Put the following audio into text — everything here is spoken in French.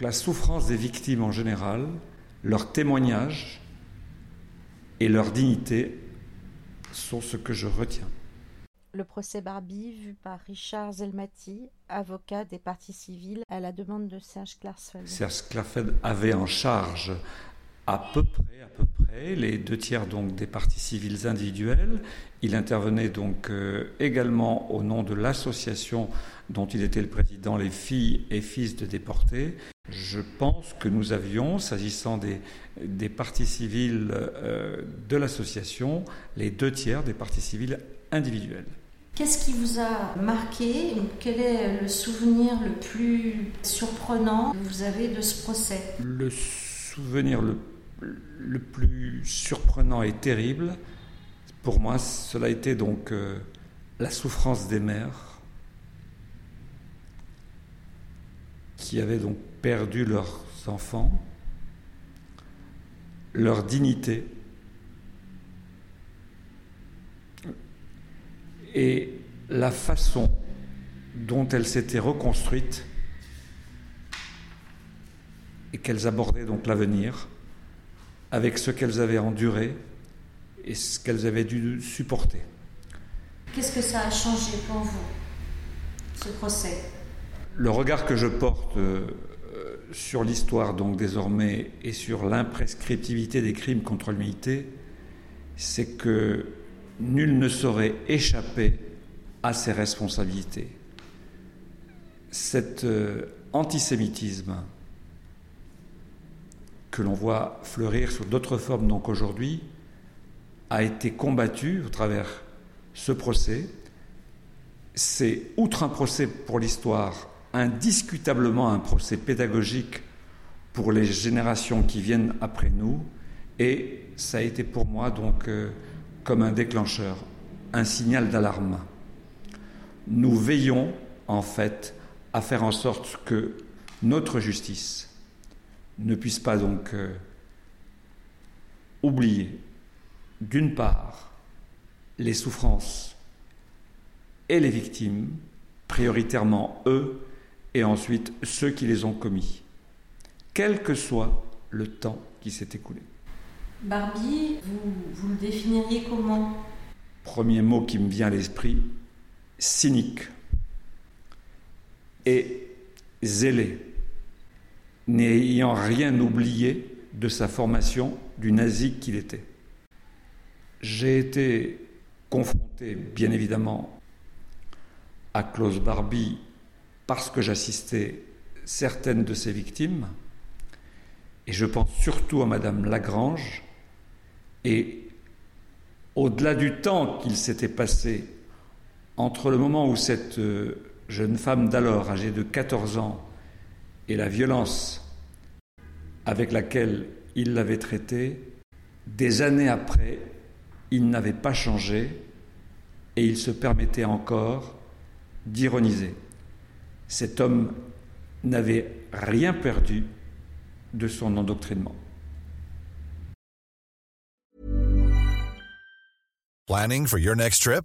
La souffrance des victimes en général, leur témoignage et leur dignité sont ce que je retiens. Le procès Barbie, vu par Richard Zelmati, avocat des parties civiles, à la demande de Serge Klarsfeld. Serge Klarsfeld avait en charge à peu près, à peu près, les deux tiers donc des parties civiles individuelles. Il intervenait donc euh, également au nom de l'association dont il était le président, les filles et fils de déportés. Je pense que nous avions, s'agissant des, des parties civiles euh, de l'association, les deux tiers des parties civiles individuelles. Qu'est-ce qui vous a marqué Quel est le souvenir le plus surprenant que vous avez de ce procès? Le souvenir le, le, plus surprenant et terrible, pour moi, cela a été donc euh, la souffrance des mères qui avaient donc perdu leurs enfants, leur dignité et la façon dont elles s'étaient reconstruites et qu'elles abordaient donc l'avenir avec ce qu'elles avaient enduré et ce qu'elles avaient dû supporter. Qu'est-ce que ça a changé pour vous, ce procès? Le regard que je porte euh, sur l'histoire donc désormais et sur l'imprescriptivité des crimes contre l'humanité, c'est que nul ne saurait échapper à ses responsabilités. Cet euh, antisémitisme que l'on voit fleurir sur d'autres formes donc aujourd'hui a été combattu au travers ce procès. C'est, outre un procès pour l'histoire, indiscutablement un procès pédagogique pour les générations qui viennent après nous, et ça a été pour moi donc euh, comme un déclencheur, un signal d'alarme. Nous veillons en fait à faire en sorte que notre justice ne puisse pas donc euh, oublier, d'une part, les souffrances et les victimes, prioritairement eux, et ensuite ceux qui les ont commis, quel que soit le temps qui s'est écoulé. Barbie, vous, vous le définiriez comment? Premier mot qui me vient à l'esprit, cynique et zélé, n'ayant rien oublié de sa formation du nazi qu'il était. J'ai été confronté, bien évidemment, à Klaus Barbie parce que j'assistais certaines de ses victimes, et je pense surtout à Madame Lagrange, et au-delà du temps qu'il s'était passé entre le moment où cette euh, jeune femme d'alors, âgée de 14 ans, et la violence avec laquelle il l'avait traitée, des années après, il n'avait pas changé et il se permettait encore d'ironiser. Cet homme n'avait rien perdu de son endoctrinement. Planning for your next trip?